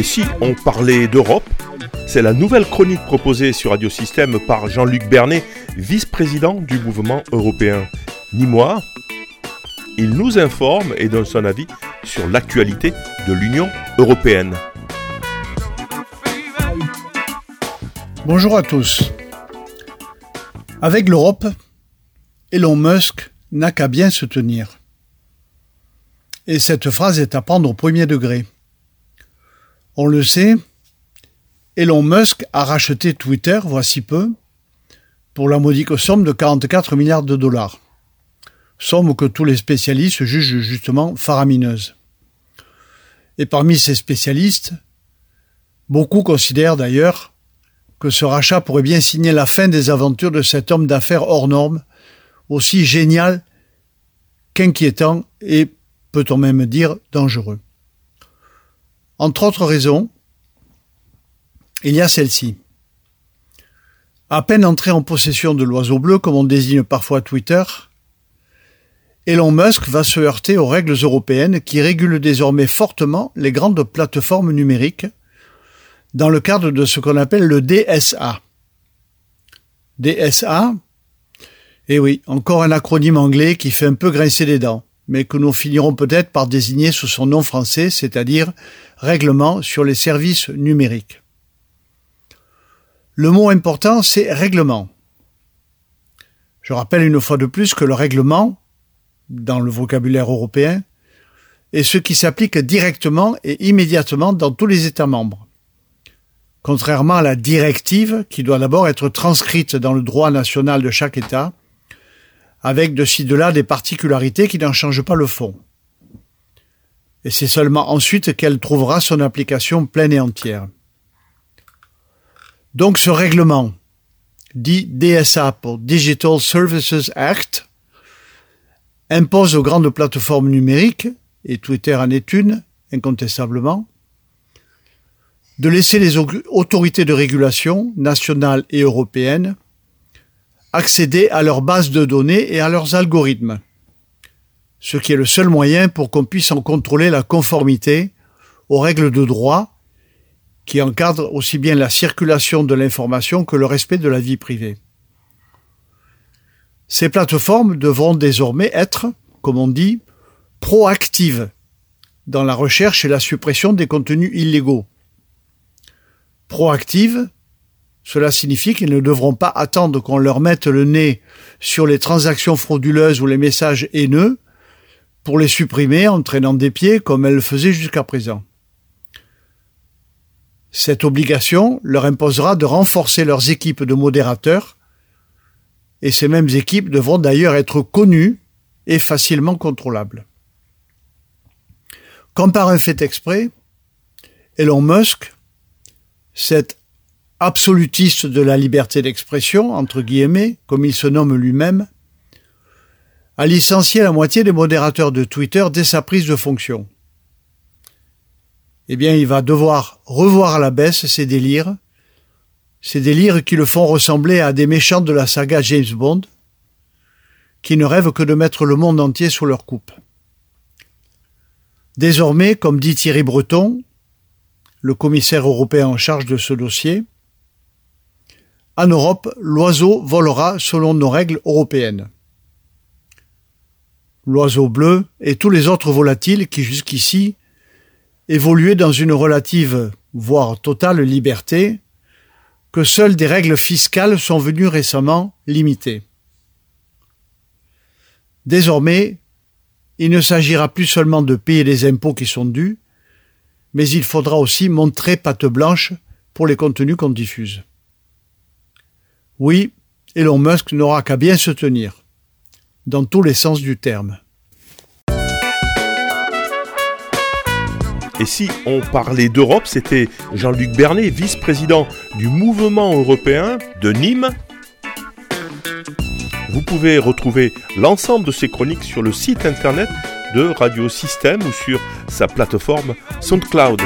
Et si on parlait d'Europe C'est la nouvelle chronique proposée sur Radio Système par Jean-Luc Bernet, vice-président du mouvement européen. Ni moi, il nous informe et donne son avis sur l'actualité de l'Union européenne. Bonjour à tous. Avec l'Europe, Elon Musk n'a qu'à bien se tenir. Et cette phrase est à prendre au premier degré. On le sait, Elon Musk a racheté Twitter, voici peu, pour la modique somme de 44 milliards de dollars. Somme que tous les spécialistes jugent justement faramineuse. Et parmi ces spécialistes, beaucoup considèrent d'ailleurs que ce rachat pourrait bien signer la fin des aventures de cet homme d'affaires hors norme, aussi génial qu'inquiétant et, peut-on même dire, dangereux. Entre autres raisons, il y a celle-ci. À peine entré en possession de l'oiseau bleu, comme on désigne parfois Twitter, Elon Musk va se heurter aux règles européennes qui régulent désormais fortement les grandes plateformes numériques dans le cadre de ce qu'on appelle le DSA. DSA, eh oui, encore un acronyme anglais qui fait un peu grincer les dents mais que nous finirons peut-être par désigner sous son nom français, c'est-à-dire Règlement sur les services numériques. Le mot important, c'est règlement. Je rappelle une fois de plus que le règlement, dans le vocabulaire européen, est ce qui s'applique directement et immédiatement dans tous les États membres. Contrairement à la directive, qui doit d'abord être transcrite dans le droit national de chaque État, avec de ci de là des particularités qui n'en changent pas le fond. Et c'est seulement ensuite qu'elle trouvera son application pleine et entière. Donc ce règlement, dit DSA pour Digital Services Act, impose aux grandes plateformes numériques, et Twitter en est une, incontestablement, de laisser les autorités de régulation, nationales et européennes, accéder à leurs bases de données et à leurs algorithmes, ce qui est le seul moyen pour qu'on puisse en contrôler la conformité aux règles de droit qui encadrent aussi bien la circulation de l'information que le respect de la vie privée. Ces plateformes devront désormais être, comme on dit, proactives dans la recherche et la suppression des contenus illégaux. Proactives cela signifie qu'ils ne devront pas attendre qu'on leur mette le nez sur les transactions frauduleuses ou les messages haineux pour les supprimer en traînant des pieds comme elles le faisaient jusqu'à présent. Cette obligation leur imposera de renforcer leurs équipes de modérateurs et ces mêmes équipes devront d'ailleurs être connues et facilement contrôlables. Comme par un fait exprès, Elon Musk, cette absolutiste de la liberté d'expression, entre guillemets, comme il se nomme lui-même, a licencié la moitié des modérateurs de Twitter dès sa prise de fonction. Eh bien, il va devoir revoir à la baisse ses délires, ces délires qui le font ressembler à des méchants de la saga James Bond, qui ne rêvent que de mettre le monde entier sous leur coupe. Désormais, comme dit Thierry Breton, le commissaire européen en charge de ce dossier, en Europe, l'oiseau volera selon nos règles européennes. L'oiseau bleu et tous les autres volatiles qui jusqu'ici évoluaient dans une relative, voire totale liberté, que seules des règles fiscales sont venues récemment limiter. Désormais, il ne s'agira plus seulement de payer les impôts qui sont dus, mais il faudra aussi montrer patte blanche pour les contenus qu'on diffuse. Oui, Elon Musk n'aura qu'à bien se tenir, dans tous les sens du terme. Et si on parlait d'Europe, c'était Jean-Luc Bernet, vice-président du mouvement européen de Nîmes. Vous pouvez retrouver l'ensemble de ces chroniques sur le site internet de Radio Système ou sur sa plateforme SoundCloud.